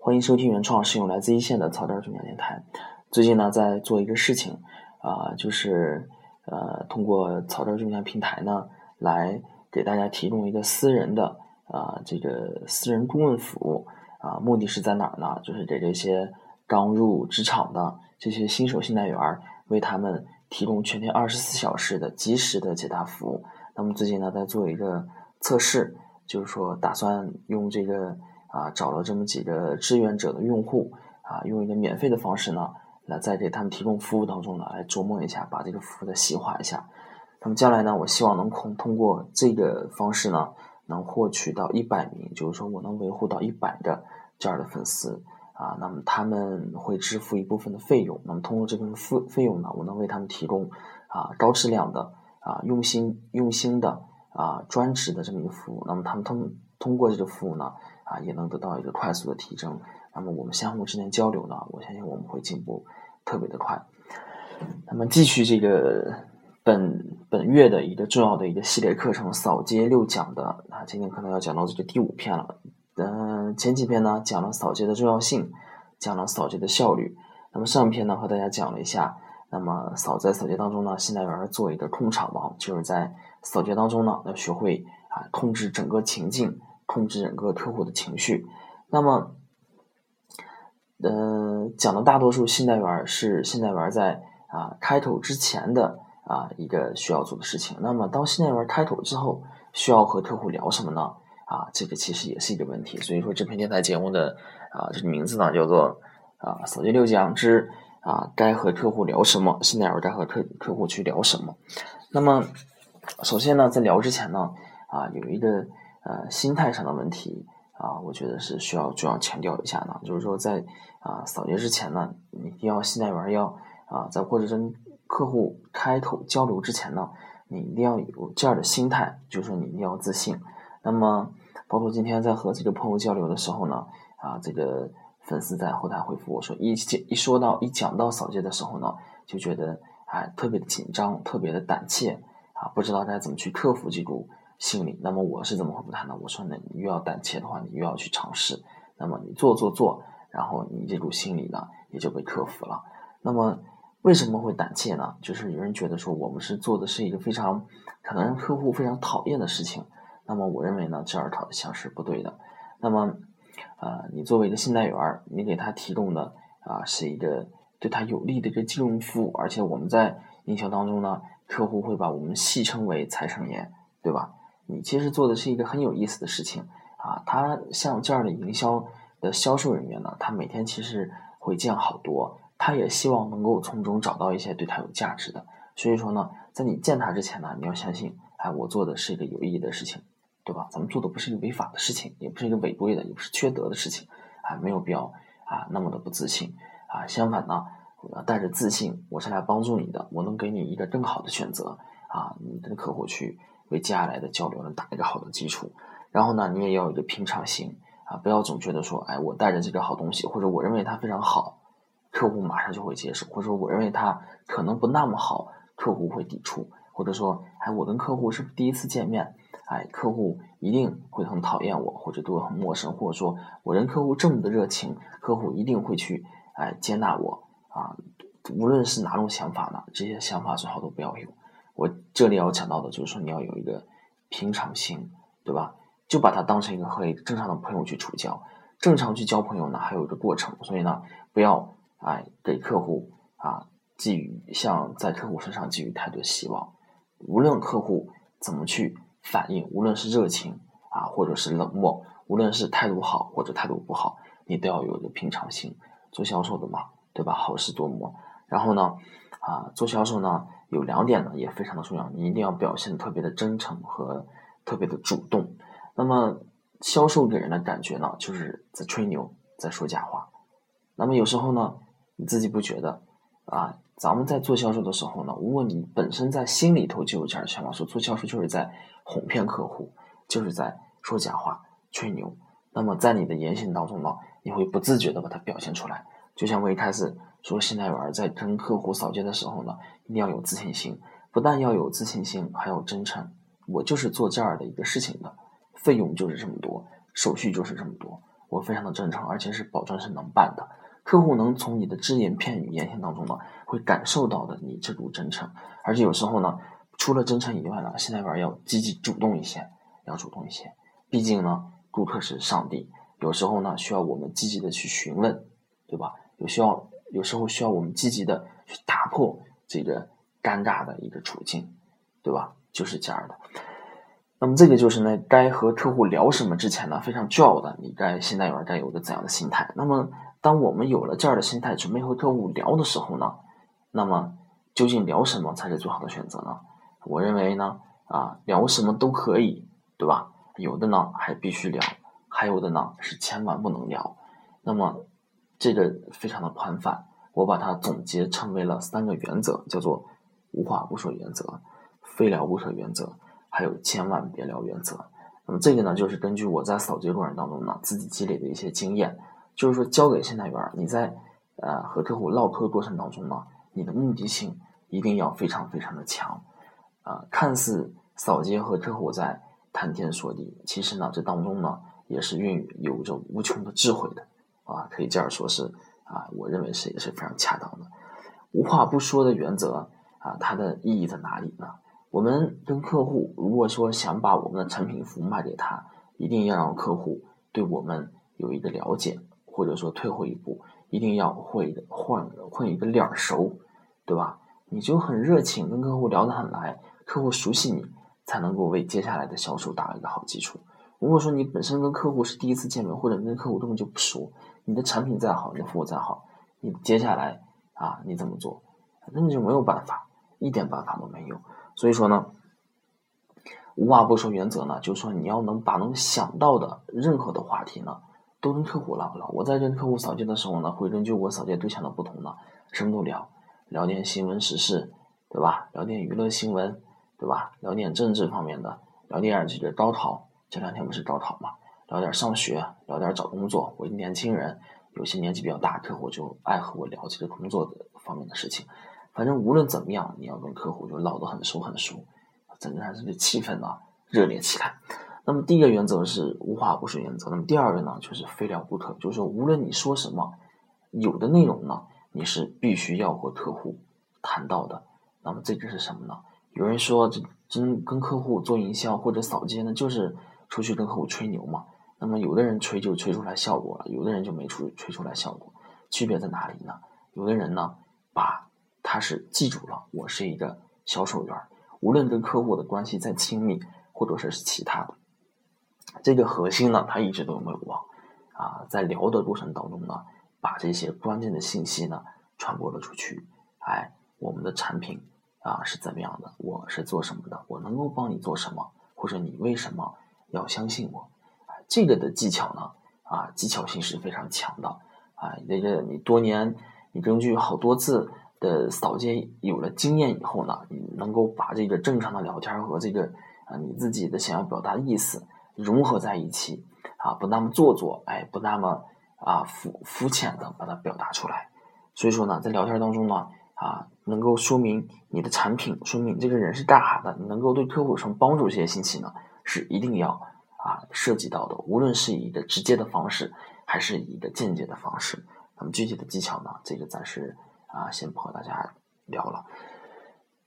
欢迎收听原创，是用来自一线的草根中讲电台。最近呢，在做一个事情啊，就是呃，通过草根中讲平台呢，来给大家提供一个私人的啊，这个私人顾问服务啊。目的是在哪儿呢？就是给这些刚入职场的这些新手信贷员，为他们提供全天二十四小时的及时的解答服务。那么最近呢，在做一个测试，就是说打算用这个。啊，找了这么几个志愿者的用户啊，用一个免费的方式呢，来在给他们提供服务当中呢，来琢磨一下，把这个服务再细化一下。那么将来呢，我希望能通通过这个方式呢，能获取到一百名，就是说我能维护到一百个这样的粉丝啊。那么他们会支付一部分的费用，那么通过这部分费费用呢，我能为他们提供啊高质量的啊用心用心的啊专职的这么一个服务。那么他们通通过这个服务呢。啊，也能得到一个快速的提升。那么我们相互之间交流呢，我相信我们会进步特别的快。那么继续这个本本月的一个重要的一个系列课程扫街六讲的啊，今天可能要讲到这个第五篇了。嗯，前几篇呢讲了扫街的重要性，讲了扫街的效率。那么上篇呢和大家讲了一下，那么扫在扫街当中呢，信贷员做一个控场王，就是在扫街当中呢要学会啊控制整个情境。控制整个客户的情绪，那么，呃，讲的大多数信贷员是信贷员在啊开头之前的啊一个需要做的事情。那么，当信贷员开头之后，需要和客户聊什么呢？啊，这个其实也是一个问题。所以说，这篇电台节目的啊这个名字呢叫做啊扫街六讲之啊该和客户聊什么？信贷员该和客客户去聊什么？那么，首先呢，在聊之前呢，啊有一个。呃，心态上的问题啊，我觉得是需要主要强调一下的。就是说，在啊扫街之前呢，你一定要信贷员要啊，在或者跟客户开口交流之前呢，你一定要有这样的心态，就是说你一定要自信。那么，包括今天在和这个朋友交流的时候呢，啊，这个粉丝在后台回复我说，一一说到一讲到扫街的时候呢，就觉得哎特别的紧张，特别的胆怯啊，不知道该怎么去克服这股。心理，那么我是怎么回复他呢？我说呢，你越要胆怯的话，你越要去尝试。那么你做做做，然后你这股心理呢也就被克服了。那么为什么会胆怯呢？就是有人觉得说我们是做的是一个非常可能让客户非常讨厌的事情。那么我认为呢，这儿讨像是不对的。那么呃，你作为一个信贷员，你给他提供的啊是一个对他有利的一个金融服务，而且我们在营销当中呢，客户会把我们戏称为财神爷，对吧？你其实做的是一个很有意思的事情啊！他像这样的营销的销售人员呢，他每天其实会见好多，他也希望能够从中找到一些对他有价值的。所以说呢，在你见他之前呢，你要相信，哎，我做的是一个有意义的事情，对吧？咱们做的不是一个违法的事情，也不是一个违规的，也不是缺德的事情，啊，没有必要啊那么的不自信啊。相反呢，我要带着自信，我是来帮助你的，我能给你一个更好的选择啊，你的客户去。为接下来的交流呢打一个好的基础，然后呢，你也要有一个平常心啊，不要总觉得说，哎，我带着这个好东西，或者我认为它非常好，客户马上就会接受，或者说我认为它可能不那么好，客户会抵触，或者说，哎，我跟客户是第一次见面，哎，客户一定会很讨厌我，或者对我很陌生，或者说我跟客户这么的热情，客户一定会去哎接纳我。啊，无论是哪种想法呢，这些想法最好都不要有。我这里要讲到的就是说，你要有一个平常心，对吧？就把它当成一个和正常的朋友去处交。正常去交朋友呢，还有一个过程，所以呢，不要哎给客户啊寄予像在客户身上寄予太多希望。无论客户怎么去反应，无论是热情啊，或者是冷漠，无论是态度好或者态度不好，你都要有一个平常心。做销售的嘛，对吧？好事多磨。然后呢，啊，做销售呢。有两点呢，也非常的重要，你一定要表现特别的真诚和特别的主动。那么，销售给人的感觉呢，就是在吹牛，在说假话。那么有时候呢，你自己不觉得啊？咱们在做销售的时候呢，如果你本身在心里头就有这样的想法，说做销售就是在哄骗客户，就是在说假话、吹牛，那么在你的言行当中呢，你会不自觉的把它表现出来。就像我一开始。说信贷员在跟客户扫街的时候呢，一定要有自信心，不但要有自信心，还要真诚。我就是做这样的一个事情的，费用就是这么多，手续就是这么多，我非常的真诚，而且是保证是能办的。客户能从你的只言片语、言行当中呢，会感受到的你这股真诚。而且有时候呢，除了真诚以外呢，现在玩要积极主动一些，要主动一些。毕竟呢，顾客是上帝，有时候呢需要我们积极的去询问，对吧？有需要，有时候需要我们积极的去打破这个尴尬的一个处境，对吧？就是这样的。那么这个就是呢，该和客户聊什么之前呢，非常重要的，你该现在员该有个怎样的心态？那么，当我们有了这样的心态，准备和客户聊的时候呢，那么究竟聊什么才是最好的选择呢？我认为呢，啊，聊什么都可以，对吧？有的呢还必须聊，还有的呢是千万不能聊。那么这个非常的宽泛，我把它总结成为了三个原则，叫做无话不说原则、非聊不可原则。还有千万别聊原则，那么这个呢，就是根据我在扫街过程当中呢自己积累的一些经验，就是说交给现代员，你在呃和客户唠嗑过程当中呢，你的目的性一定要非常非常的强，啊，看似扫街和客户在谈天说地，其实呢这当中呢也是孕育有着无穷的智慧的，啊，可以这样说是啊，我认为是也是非常恰当的，无话不说的原则啊，它的意义在哪里呢？我们跟客户，如果说想把我们的产品服务卖给他，一定要让客户对我们有一个了解，或者说退后一步，一定要会换混一个脸熟，对吧？你就很热情，跟客户聊得很来，客户熟悉你，才能够为接下来的销售打一个好基础。如果说你本身跟客户是第一次见面，或者你跟客户根本就不熟，你的产品再好，你的服务再好，你接下来啊，你怎么做？根本就没有办法，一点办法都没有。所以说呢，无话不说原则呢，就是说你要能把能想到的任何的话题呢，都跟客户唠唠。我在跟客户扫街的时候呢，会根据我扫街对象的不同呢，什么都聊，聊点新闻时事，对吧？聊点娱乐新闻，对吧？聊点政治方面的，聊点这个高考，这两天不是高考嘛？聊点上学，聊点找工作。我年轻人，有些年纪比较大，客户就爱和我聊这个工作的方面的事情。反正无论怎么样，你要跟客户就唠得很熟很熟，整个还是这气氛呢热烈起来。那么第一个原则是无话不说原则，那么第二个呢就是非聊不可，就是说无论你说什么，有的内容呢你是必须要和客户谈到的。那么这个是什么呢？有人说这真跟客户做营销或者扫街呢，就是出去跟客户吹牛嘛。那么有的人吹就吹出来效果了，有的人就没出吹出来效果，区别在哪里呢？有的人呢把他是记住了，我是一个销售员，无论跟客户的关系再亲密，或者是其他的，这个核心呢，他一直都没有忘啊。在聊的过程当中呢，把这些关键的信息呢传播了出去。哎，我们的产品啊是怎么样的？我是做什么的？我能够帮你做什么？或者你为什么要相信我？这个的技巧呢，啊，技巧性是非常强的啊。那个你多年，你根据好多次。的扫街有了经验以后呢，你能够把这个正常的聊天和这个啊你自己的想要表达的意思融合在一起啊，不那么做作，哎，不那么啊肤肤浅的把它表达出来。所以说呢，在聊天当中呢，啊，能够说明你的产品，说明这个人是干啥的，能够对客户有什么帮助，这些信息呢是一定要啊涉及到的，无论是以一个直接的方式，还是以一个间接的方式。那么具体的技巧呢，这个暂时。啊，先不和大家聊了。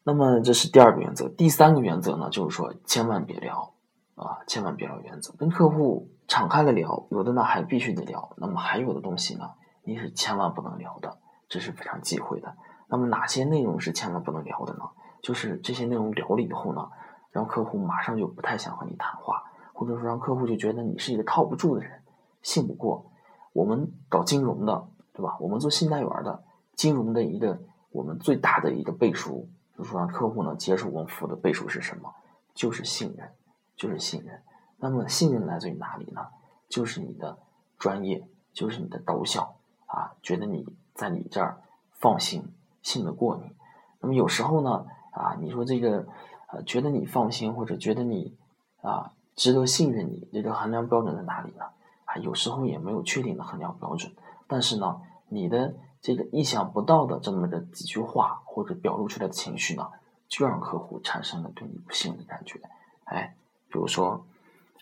那么这是第二个原则，第三个原则呢，就是说千万别聊啊，千万别聊原则。跟客户敞开了聊，有的呢还必须得聊。那么还有的东西呢，你是千万不能聊的，这是非常忌讳的。那么哪些内容是千万不能聊的呢？就是这些内容聊了以后呢，让客户马上就不太想和你谈话，或者说让客户就觉得你是一个靠不住的人，信不过。我们搞金融的，对吧？我们做信贷员的。金融的一个我们最大的一个背书，就是说让客户呢接受我们服务的背书是什么？就是信任，就是信任。那么信任来自于哪里呢？就是你的专业，就是你的高效啊，觉得你在你这儿放心，信得过你。那么有时候呢啊，你说这个呃，觉得你放心或者觉得你啊值得信任你，这个衡量标准在哪里呢？啊，有时候也没有确定的衡量标准，但是呢，你的。这个意想不到的这么的几句话，或者表露出来的情绪呢，就让客户产生了对你不信任的感觉。哎，比如说，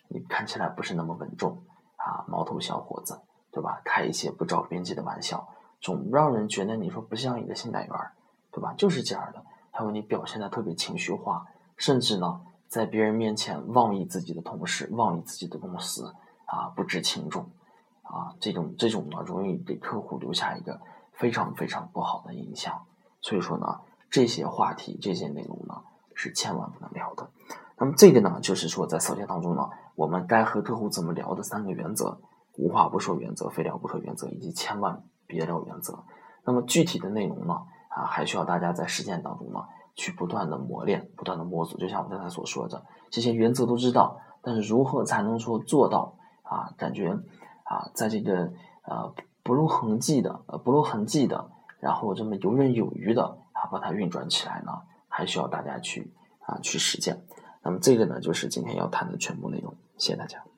你看起来不是那么稳重啊，毛头小伙子，对吧？开一些不着边际的玩笑，总让人觉得你说不像一个信贷员，对吧？就是这样的。还有你表现的特别情绪化，甚至呢，在别人面前妄议自己的同事，妄议自己的公司，啊，不知轻重，啊，这种这种呢，容易给客户留下一个非常非常不好的印象。所以说呢，这些话题、这些内容呢，是千万不能聊的。那么这个呢，就是说在扫街当中呢，我们该和客户怎么聊的三个原则：无话不说原则、非聊不可原则，以及千万别聊原则。那么具体的内容呢？啊，还需要大家在实践当中呢，去不断的磨练，不断的摸索。就像我刚才所说的，这些原则都知道，但是如何才能说做到啊？感觉啊，在这个呃不露痕迹的呃不露痕迹的，然后这么游刃有余的啊把它运转起来呢？还需要大家去啊去实践。那么这个呢，就是今天要谈的全部内容。谢谢大家。